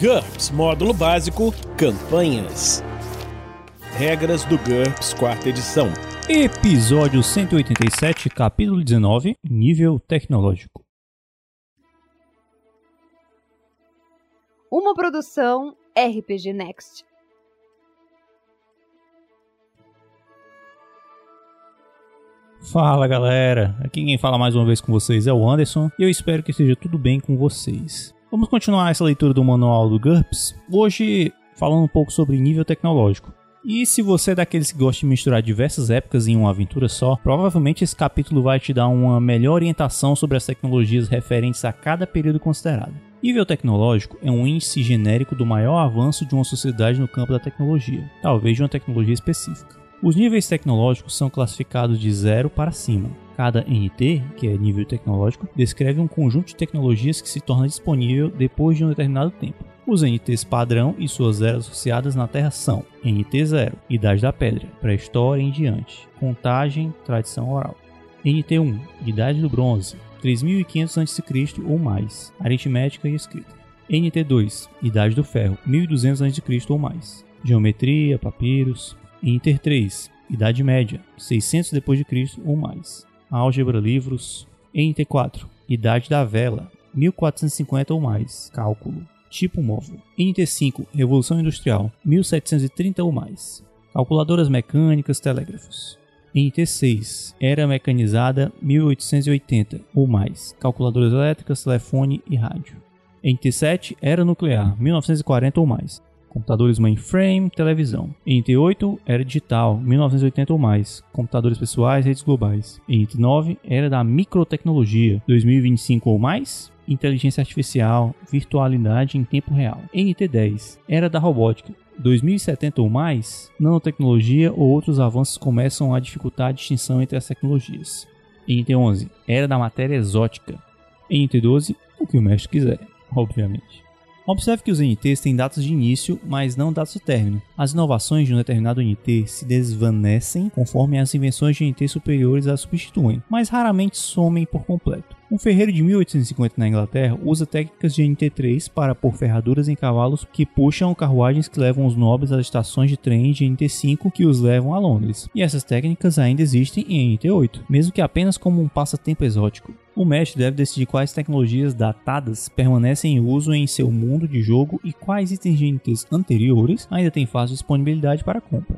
GURPS Módulo Básico Campanhas. Regras do GURPS Quarta Edição. Episódio 187, capítulo 19 Nível Tecnológico. Uma produção RPG Next. Fala galera, aqui quem fala mais uma vez com vocês é o Anderson e eu espero que esteja tudo bem com vocês. Vamos continuar essa leitura do manual do GURPS, hoje falando um pouco sobre nível tecnológico. E se você é daqueles que gosta de misturar diversas épocas em uma aventura só, provavelmente esse capítulo vai te dar uma melhor orientação sobre as tecnologias referentes a cada período considerado. Nível tecnológico é um índice genérico do maior avanço de uma sociedade no campo da tecnologia, talvez de uma tecnologia específica. Os níveis tecnológicos são classificados de 0 para cima. Cada NT, que é nível tecnológico, descreve um conjunto de tecnologias que se torna disponível depois de um determinado tempo. Os NTs padrão e suas eras associadas na Terra são NT0, Idade da Pedra, Pré-História em diante, Contagem, Tradição Oral. NT1, Idade do Bronze, 3500 a.C. ou mais, Aritmética e Escrita. NT2, Idade do Ferro, 1200 a.C. ou mais, Geometria, Papiros. Inter 3, Idade Média, 600 depois de Cristo ou mais. Álgebra, livros. NT4, Idade da Vela, 1450 ou mais. Cálculo. Tipo móvel. NT5, Revolução Industrial, 1730 ou mais. Calculadoras mecânicas, telégrafos. NT6, Era Mecanizada, 1880 ou mais. Calculadoras elétricas, telefone e rádio. NT7, Era Nuclear, 1940 ou mais computadores mainframe, televisão. NT8 era digital, 1980 ou mais, computadores pessoais, redes globais. NT9 era da microtecnologia, 2025 ou mais, inteligência artificial, virtualidade em tempo real. NT10 era da robótica, 2070 ou mais, nanotecnologia ou outros avanços começam a dificultar a distinção entre as tecnologias. NT11 era da matéria exótica. NT12, o que o mestre quiser, obviamente. Observe que os NTs têm datas de início, mas não datas de término. As inovações de um determinado NT se desvanecem conforme as invenções de NT superiores as substituem, mas raramente somem por completo. Um ferreiro de 1850 na Inglaterra usa técnicas de NT3 para pôr ferraduras em cavalos que puxam carruagens que levam os nobres às estações de trem de NT5 que os levam a Londres. E essas técnicas ainda existem em NT8, mesmo que apenas como um passatempo exótico. O mestre deve decidir quais tecnologias datadas permanecem em uso em seu mundo de jogo e quais itens NTs anteriores ainda têm fácil disponibilidade para compra.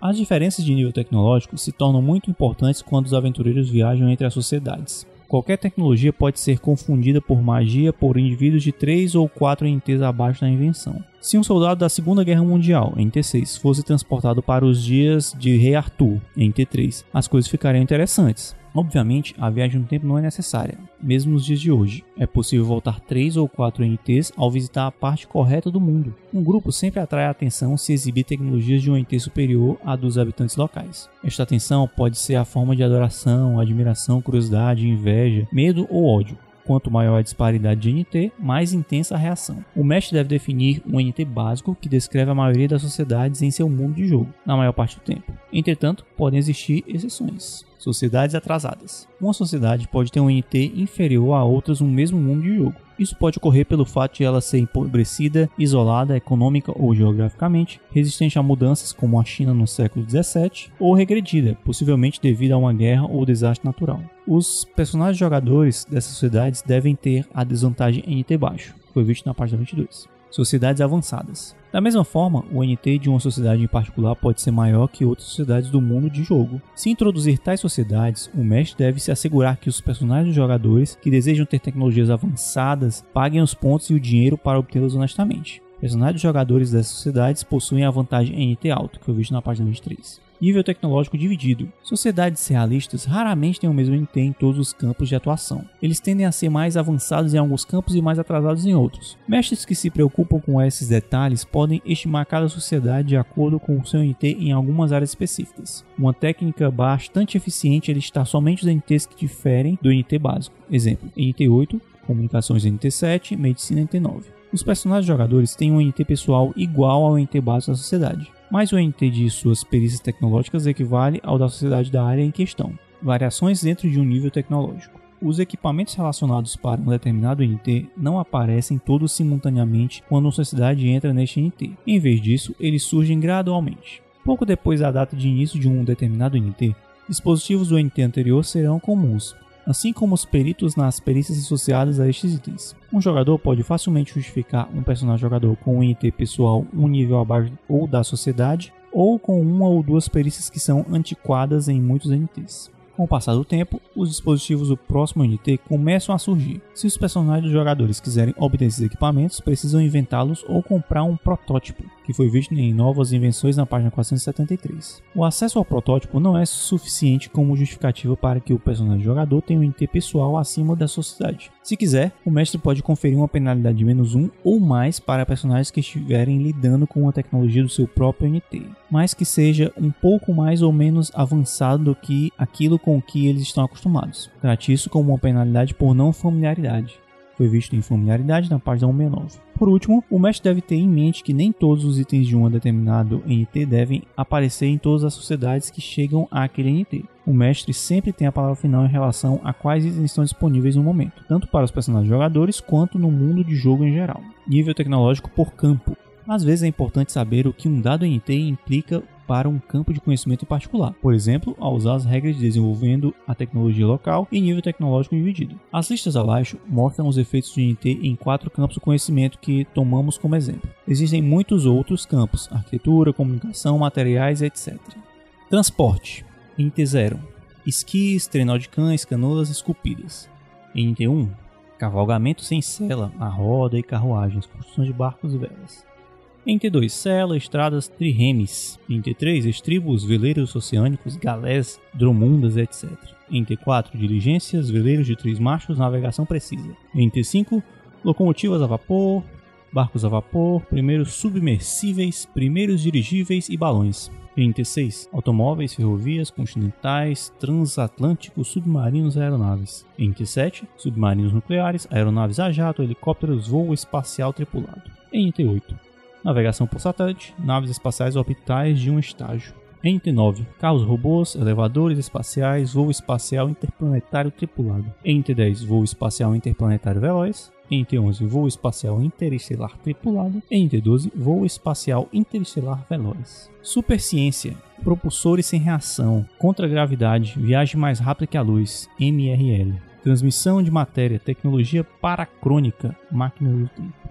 As diferenças de nível tecnológico se tornam muito importantes quando os aventureiros viajam entre as sociedades. Qualquer tecnologia pode ser confundida por magia por indivíduos de 3 ou 4 NTs abaixo da invenção. Se um soldado da Segunda Guerra Mundial, NT6, fosse transportado para os dias de Rei Arthur, NT3, as coisas ficariam interessantes. Obviamente, a viagem no tempo não é necessária, mesmo nos dias de hoje. É possível voltar 3 ou 4 NTs ao visitar a parte correta do mundo. Um grupo sempre atrai a atenção se exibir tecnologias de um NT superior à dos habitantes locais. Esta atenção pode ser a forma de adoração, admiração, curiosidade, inveja, medo ou ódio. Quanto maior a disparidade de NT, mais intensa a reação. O mestre deve definir um NT básico que descreve a maioria das sociedades em seu mundo de jogo, na maior parte do tempo. Entretanto, podem existir exceções. Sociedades atrasadas. Uma sociedade pode ter um NT inferior a outras no mesmo mundo de jogo. Isso pode ocorrer pelo fato de ela ser empobrecida, isolada econômica ou geograficamente, resistente a mudanças como a China no século 17, ou regredida, possivelmente devido a uma guerra ou desastre natural. Os personagens jogadores dessas sociedades devem ter a desvantagem NT baixo, foi visto na página 22 sociedades avançadas. Da mesma forma, o NT de uma sociedade em particular pode ser maior que outras sociedades do mundo de jogo. Se introduzir tais sociedades, o mestre deve se assegurar que os personagens dos jogadores que desejam ter tecnologias avançadas paguem os pontos e o dinheiro para obtê-los honestamente. Personagens dos jogadores dessas sociedades possuem a vantagem NT alto, que foi visto na página 23 nível tecnológico dividido. Sociedades realistas raramente têm o mesmo NT em todos os campos de atuação. Eles tendem a ser mais avançados em alguns campos e mais atrasados em outros. Mestres que se preocupam com esses detalhes podem estimar cada sociedade de acordo com o seu NT em algumas áreas específicas. Uma técnica bastante eficiente é listar somente os NTs que diferem do NT básico. Exemplo: NT8, Comunicações NT7, Medicina NT9. Os personagens jogadores têm um NT pessoal igual ao NT básico da sociedade mas o NT de suas perícias tecnológicas equivale ao da sociedade da área em questão. Variações dentro de um nível tecnológico. os equipamentos relacionados para um determinado NT não aparecem todos simultaneamente quando uma sociedade entra neste NT. Em vez disso, eles surgem gradualmente. Pouco depois da data de início de um determinado NT, dispositivos do NT anterior serão comuns, assim como os peritos nas perícias associadas a estes itens. Um jogador pode facilmente justificar um personagem jogador com um NT pessoal um nível abaixo ou da sociedade, ou com uma ou duas perícias que são antiquadas em muitos NTs. Com o passar do tempo, os dispositivos do próximo NT começam a surgir. Se os personagens dos jogadores quiserem obter esses equipamentos, precisam inventá-los ou comprar um protótipo, que foi visto em Novas Invenções na página 473. O acesso ao protótipo não é suficiente como justificativa para que o personagem jogador tenha um NT pessoal acima da sociedade. Se quiser, o mestre pode conferir uma penalidade de menos 1 ou mais para personagens que estiverem lidando com a tecnologia do seu próprio NT, mas que seja um pouco mais ou menos avançado do que aquilo com que eles estão acostumados. Trate isso como uma penalidade por não familiaridade foi visto em familiaridade na página 169. Por último, o mestre deve ter em mente que nem todos os itens de um determinado NT devem aparecer em todas as sociedades que chegam àquele NT. O mestre sempre tem a palavra final em relação a quais itens estão disponíveis no momento, tanto para os personagens jogadores quanto no mundo de jogo em geral. Nível tecnológico por campo. Às vezes é importante saber o que um dado NT implica para um campo de conhecimento em particular, por exemplo, ao usar as regras de desenvolvendo a tecnologia local em nível tecnológico dividido. As listas abaixo mostram os efeitos de NT em quatro campos de conhecimento que tomamos como exemplo. Existem muitos outros campos: arquitetura, comunicação, materiais, etc. Transporte: NT 0 esquis, trenó de cães, canoas esculpidas. NT 1 cavalgamento sem sela, a roda e carruagens, construção de barcos e velas. Em T2, cela, estradas, triremes. Em T3, estribos, veleiros oceânicos, galés, dromundas, etc. Em T4, diligências, veleiros de três machos, navegação precisa. Em T5, locomotivas a vapor, barcos a vapor, primeiros submersíveis, primeiros dirigíveis e balões. Em T6, automóveis, ferrovias, continentais, transatlânticos, submarinos e aeronaves. Em T7, submarinos nucleares, aeronaves a jato, helicópteros, voo espacial tripulado. Em T8, navegação por satélite, naves espaciais orbitais de um estágio. NT9, carros robôs, elevadores espaciais, voo espacial interplanetário tripulado. NT10, voo espacial interplanetário veloz. NT11, voo espacial interestelar tripulado. NT12, voo espacial interestelar veloz. Superciência, propulsores sem reação, contra-gravidade, viagem mais rápida que a luz, MRL. Transmissão de matéria, tecnologia paracrônica, máquina do tempo.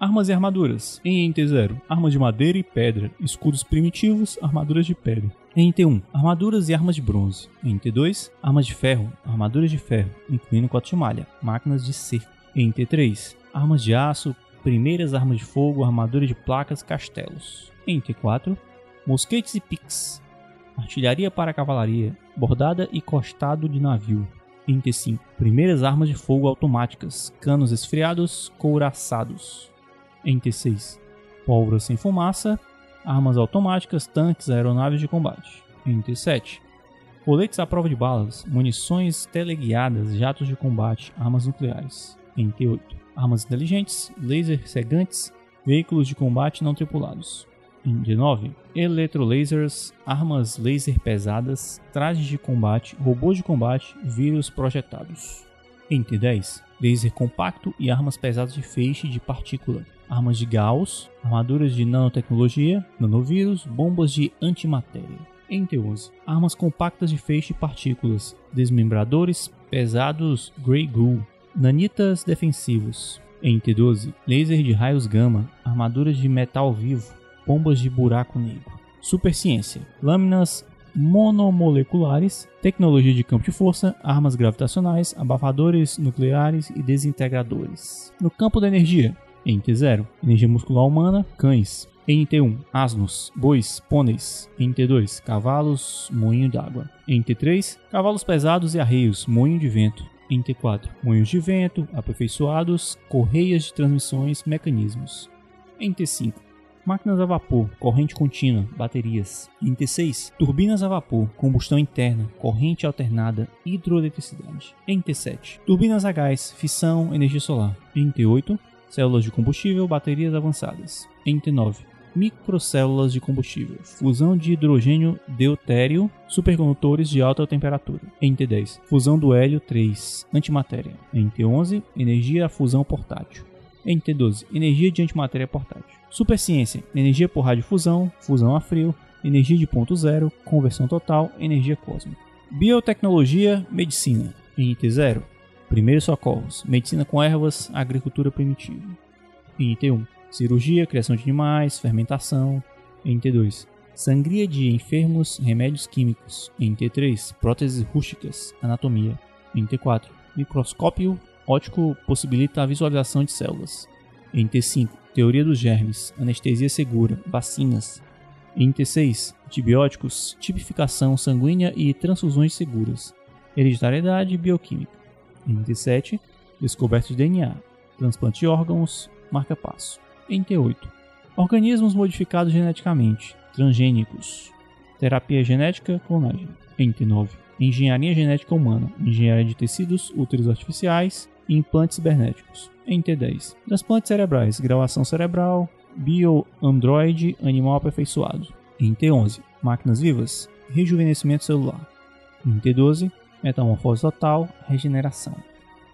Armas e armaduras. Em NT0, armas de madeira e pedra, escudos primitivos, armaduras de pele. Em NT1, armaduras e armas de bronze. Em NT2, armas de ferro, armaduras de ferro, incluindo cote de malha, máquinas de cerco. Em NT3, armas de aço, primeiras armas de fogo, armaduras de placas, castelos. Em NT4, mosquetes e piques, artilharia para cavalaria, bordada e costado de navio. Em NT5, primeiras armas de fogo automáticas, canos esfriados, couraçados em T6. Pólvora sem fumaça, armas automáticas, tanques, aeronaves de combate. Em T7. Coletes à prova de balas, munições teleguiadas, jatos de combate, armas nucleares. Em T8. Armas inteligentes, laser cegantes, veículos de combate não tripulados. Em D9, eletrolasers, armas laser pesadas, trajes de combate, robôs de combate, vírus projetados. Em T10, laser compacto e armas pesadas de feixe de partícula armas de Gauss, armaduras de nanotecnologia, nanovírus, bombas de antimatéria. Em T11, armas compactas de feixe e partículas, desmembradores pesados Grey Goo, nanitas defensivos. Em T12, laser de raios gama, armaduras de metal vivo, bombas de buraco negro. Superciência, lâminas monomoleculares, tecnologia de campo de força, armas gravitacionais, abafadores nucleares e desintegradores. No campo da energia, NT0, energia muscular humana, cães. NT1, asnos, bois, pôneis. NT2, cavalos, moinho d'água. NT3, cavalos pesados e arreios, moinho de vento. NT4, moinhos de vento, aperfeiçoados, correias de transmissões, mecanismos. NT5, máquinas a vapor, corrente contínua, baterias. NT6, turbinas a vapor, combustão interna, corrente alternada, hidroeletricidade. NT7, turbinas a gás, fissão, energia solar. NT8, células de combustível, baterias avançadas. NT9, microcélulas de combustível, fusão de hidrogênio deutério, supercondutores de alta temperatura. NT10, fusão do hélio 3, antimatéria. NT11, energia à fusão portátil. NT12, energia de antimatéria portátil. Superciência, energia por radiofusão, fusão a frio, energia de ponto zero, conversão total, energia cósmica. Biotecnologia, medicina. NT0, primeiros socorros, medicina com ervas, agricultura primitiva. NT1, cirurgia, criação de animais, fermentação. NT2, sangria de enfermos, remédios químicos. NT3, próteses rústicas, anatomia. NT4, microscópio óptico possibilita a visualização de células. NT5, teoria dos germes, anestesia segura, vacinas. NT6, antibióticos, tipificação sanguínea e transfusões seguras. Hereditariedade bioquímica. NT7, descoberta de DNA, transplante de órgãos, marca-passo. NT8, organismos modificados geneticamente, transgênicos, terapia genética, clonagem. NT9, engenharia genética humana, engenharia de tecidos, úteros artificiais e implantes cibernéticos. NT10, transplantes cerebrais, gravação cerebral, bio-android, animal aperfeiçoado. NT11, máquinas vivas, rejuvenescimento celular. NT12, metamorfose total, regeneração.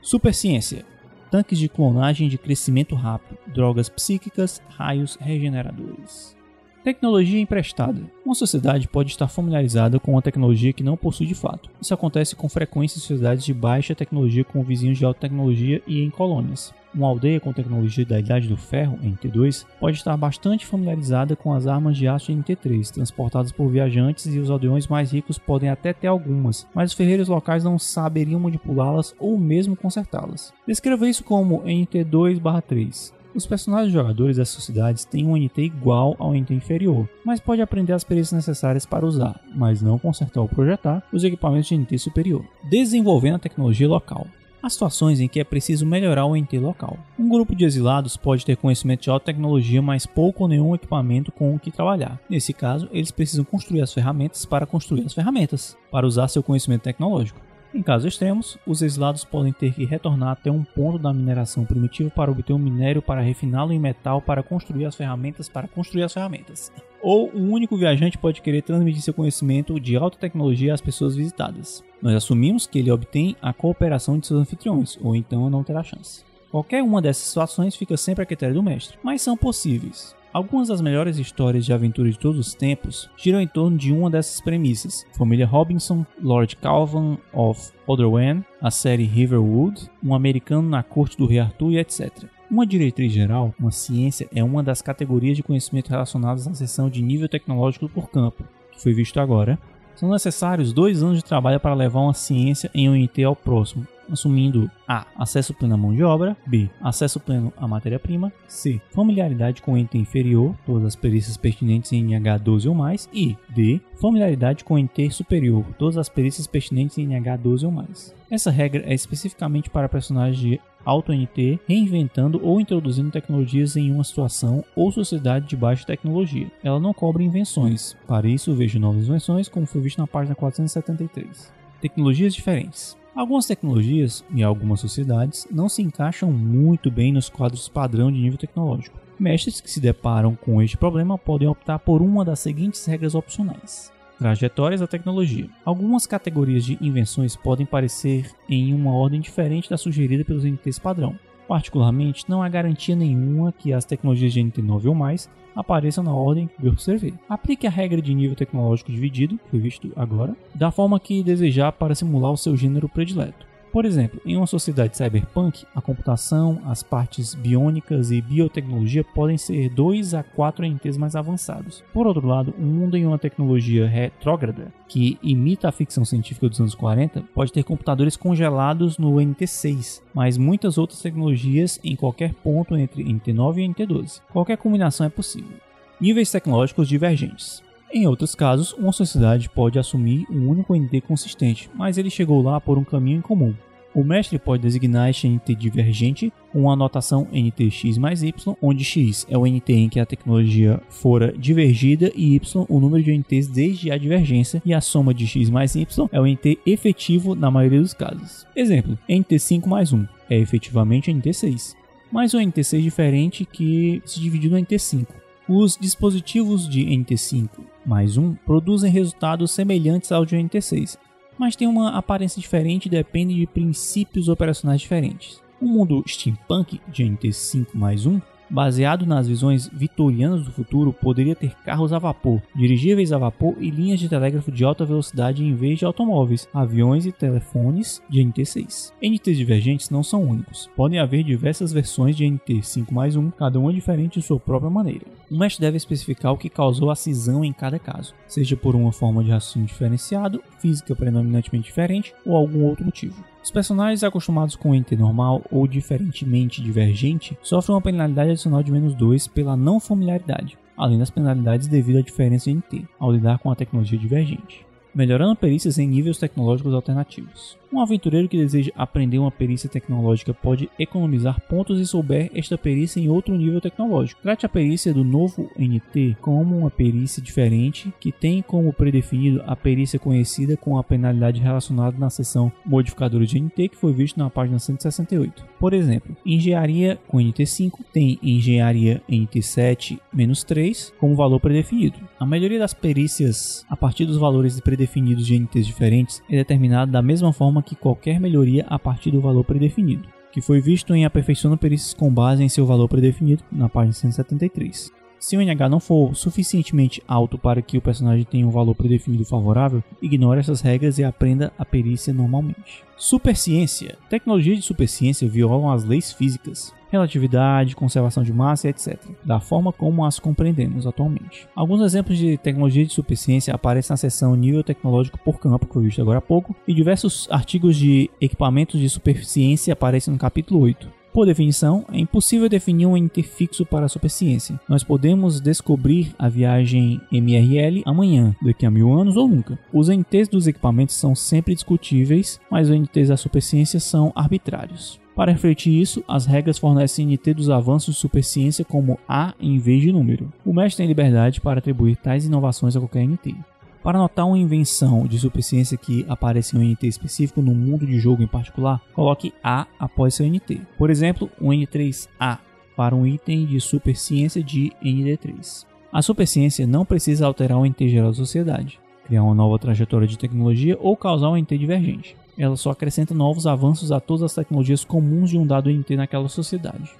Superciência, tanques de clonagem de crescimento rápido, drogas psíquicas, raios regeneradores. Tecnologia emprestada. Uma sociedade pode estar familiarizada com uma tecnologia que não possui de fato. Isso acontece com frequência em sociedades de baixa tecnologia com vizinhos de alta tecnologia e em colônias. Uma aldeia com tecnologia da Idade do Ferro, NT2, pode estar bastante familiarizada com as armas de aço NT3, transportadas por viajantes e os aldeões mais ricos podem até ter algumas, mas os ferreiros locais não saberiam manipulá-las ou mesmo consertá-las. Descreva isso como NT2/3. Os personagens jogadores das sociedades têm um NT igual ao NT inferior, mas pode aprender as perícias necessárias para usar, mas não consertar ou projetar os equipamentos de NT superior, desenvolvendo a tecnologia local. Há situações em que é preciso melhorar o NT local. Um grupo de exilados pode ter conhecimento de alta tecnologia, mas pouco ou nenhum equipamento com o que trabalhar. Nesse caso, eles precisam construir as ferramentas para construir as ferramentas, para usar seu conhecimento tecnológico. Em casos extremos, os exilados podem ter que retornar até um ponto da mineração primitiva para obter um minério para refiná-lo em metal para construir as ferramentas para construir as ferramentas. Ou um único viajante pode querer transmitir seu conhecimento de alta tecnologia às pessoas visitadas. Nós assumimos que ele obtém a cooperação de seus anfitriões, ou então não terá chance. Qualquer uma dessas situações fica sempre a critério do mestre, mas são possíveis. Algumas das melhores histórias de aventura de todos os tempos giram em torno de uma dessas premissas. Família Robinson, Lord Calvin of Otherwen, a série Riverwood, um americano na corte do rei Arthur e etc. Uma diretriz geral, uma ciência, é uma das categorias de conhecimento relacionadas à seção de nível tecnológico por campo, que foi visto agora. São necessários dois anos de trabalho para levar uma ciência em um IT ao próximo, assumindo A. Acesso pleno à mão de obra. B. Acesso pleno à matéria-prima. C. Familiaridade com ente inferior, todas as perícias pertinentes em NH12 ou mais. E D. Familiaridade com ente superior, todas as perícias pertinentes em NH12 ou mais. Essa regra é especificamente para personagens de alto NT reinventando ou introduzindo tecnologias em uma situação ou sociedade de baixa tecnologia. Ela não cobre invenções. Para isso, veja novas invenções, como foi visto na página 473. Tecnologias diferentes. Algumas tecnologias e algumas sociedades não se encaixam muito bem nos quadros padrão de nível tecnológico. Mestres que se deparam com este problema podem optar por uma das seguintes regras opcionais. Trajetórias da tecnologia. Algumas categorias de invenções podem parecer em uma ordem diferente da sugerida pelos NTs padrão. Particularmente, não há garantia nenhuma que as tecnologias de NT9 ou mais apareçam na ordem que observei. Aplique a regra de nível tecnológico dividido, que foi visto agora, da forma que desejar para simular o seu gênero predileto. Por exemplo, em uma sociedade cyberpunk, a computação, as partes biônicas e biotecnologia podem ser 2 a 4 entes mais avançados. Por outro lado, um mundo em uma tecnologia retrógrada, que imita a ficção científica dos anos 40, pode ter computadores congelados no NT6, mas muitas outras tecnologias em qualquer ponto entre NT9 e NT12. Qualquer combinação é possível. Níveis tecnológicos divergentes. Em outros casos, uma sociedade pode assumir um único NT consistente, mas ele chegou lá por um caminho em comum. O mestre pode designar este NT divergente com a notação NTX mais Y, onde X é o NT em que a tecnologia fora divergida e Y o número de NTs desde a divergência e a soma de X mais Y é o NT efetivo na maioria dos casos. Exemplo, NT5 mais 1 é efetivamente NT6, mas um NT6 diferente que se divide no NT5. Os dispositivos de NT5 mais 1 produzem resultados semelhantes ao de NT6, mas têm uma aparência diferente e dependem de princípios operacionais diferentes. O mundo steampunk de NT5 mais 1 baseado nas visões vitorianas do futuro, poderia ter carros a vapor, dirigíveis a vapor e linhas de telégrafo de alta velocidade em vez de automóveis, aviões e telefones de NT6. NTs divergentes não são únicos. Podem haver diversas versões de NT 5 mais 1, cada uma diferente de sua própria maneira. O mestre deve especificar o que causou a cisão em cada caso, seja por uma forma de raciocínio diferenciado, física predominantemente diferente ou algum outro motivo. Os personagens acostumados com ente normal ou diferentemente divergente sofrem uma penalidade adicional de menos 2 pela não familiaridade, além das penalidades devido à diferença de NT, ao lidar com a tecnologia divergente melhorando perícias em níveis tecnológicos alternativos. Um aventureiro que deseja aprender uma perícia tecnológica pode economizar pontos se souber esta perícia em outro nível tecnológico. Trate a perícia do novo NT como uma perícia diferente que tem como predefinido a perícia conhecida com a penalidade relacionada na seção modificadora de NT que foi visto na página 168. Por exemplo, engenharia com NT5 tem engenharia NT7-3 como valor predefinido. A maioria das perícias a partir dos valores predefinidos de NTs diferentes é determinada da mesma forma que qualquer melhoria a partir do valor predefinido, que foi visto em Aperfeiçoando Perícias com base em seu valor predefinido, na página 173. Se o NH não for suficientemente alto para que o personagem tenha um valor predefinido favorável, ignore essas regras e aprenda a perícia normalmente. Superciência. Tecnologias de superciência violam as leis físicas relatividade, conservação de massa, etc., da forma como as compreendemos atualmente. Alguns exemplos de tecnologia de superciência aparecem na seção nível tecnológico por campo, que foi visto agora há pouco, e diversos artigos de equipamentos de superciência aparecem no capítulo 8. Por definição, é impossível definir um interfixo para a superciência. Nós podemos descobrir a viagem MRL amanhã, daqui a mil anos ou nunca. Os NTs dos equipamentos são sempre discutíveis, mas os NTs da superciência são arbitrários. Para refletir isso, as regras fornecem NT dos avanços de superciência como A em vez de número. O mestre tem liberdade para atribuir tais inovações a qualquer NT. Para notar uma invenção de superciência que aparece em um NT específico no mundo de jogo em particular, coloque A após seu NT. Por exemplo, um N3A para um item de superciência de ND3. A superciência não precisa alterar o NT geral da sociedade, criar uma nova trajetória de tecnologia ou causar um NT divergente ela só acrescenta novos avanços a todas as tecnologias comuns de um dado NT naquela sociedade.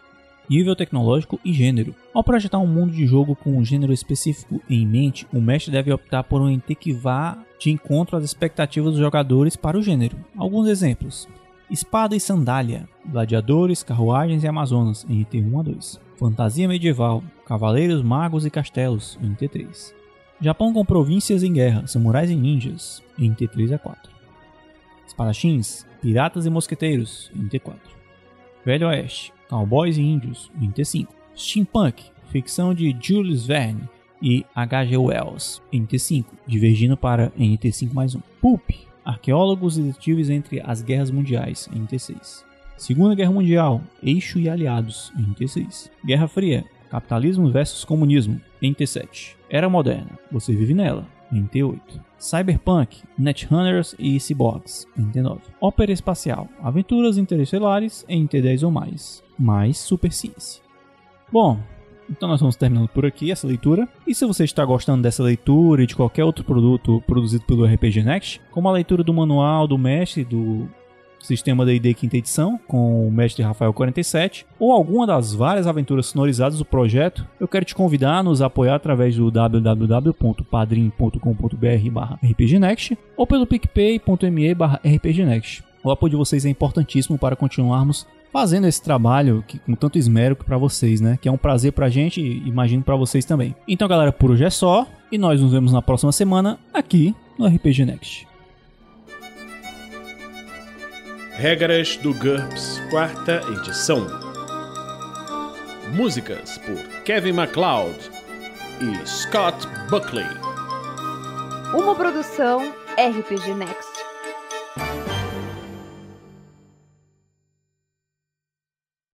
Nível tecnológico e gênero. Ao projetar um mundo de jogo com um gênero específico em mente, o mestre deve optar por um NT que vá de encontro às expectativas dos jogadores para o gênero. Alguns exemplos: Espada e Sandália, Gladiadores, Carruagens e Amazonas, NT 1 a 2. Fantasia Medieval, Cavaleiros, Magos e Castelos, NT 3. Japão com províncias em guerra, Samurais e Ninjas, NT 3 a 4. Espadachins, Piratas e Mosqueteiros, NT4. Velho Oeste, Cowboys e Índios, NT5. Steampunk, ficção de Jules Verne e H.G. Wells, NT5, divergindo para NT5 mais 1. Pulp, Arqueólogos e detetives entre as guerras mundiais, NT6. Segunda Guerra Mundial, Eixo e Aliados, NT6. Guerra Fria, Capitalismo versus Comunismo, NT7. Era Moderna, você vive nela, NT8. Cyberpunk, Nethunters e Cyborgs, NT9. Ópera Espacial, Aventuras Interestelares, NT10 ou mais, mais Superciência. Bom, então nós vamos terminando por aqui essa leitura. E se você está gostando dessa leitura e de qualquer outro produto produzido pelo RPG Next, como a leitura do manual do mestre do Sistema D&D quinta edição, com o mestre Rafael 47, ou alguma das várias aventuras sonorizadas do projeto, eu quero te convidar a nos apoiar através do www.padrim.com.br rpgnext ou pelo picpay.me rpgnext. O apoio de vocês é importantíssimo para continuarmos fazendo esse trabalho que, com tanto esmero para vocês, né? Que é um prazer pra gente e imagino para vocês também. Então, galera, por hoje é só e nós nos vemos na próxima semana aqui no RPG Next. Regras do GURPS, quarta edição. Músicas por Kevin MacLeod e Scott Buckley. Uma produção RPG Next.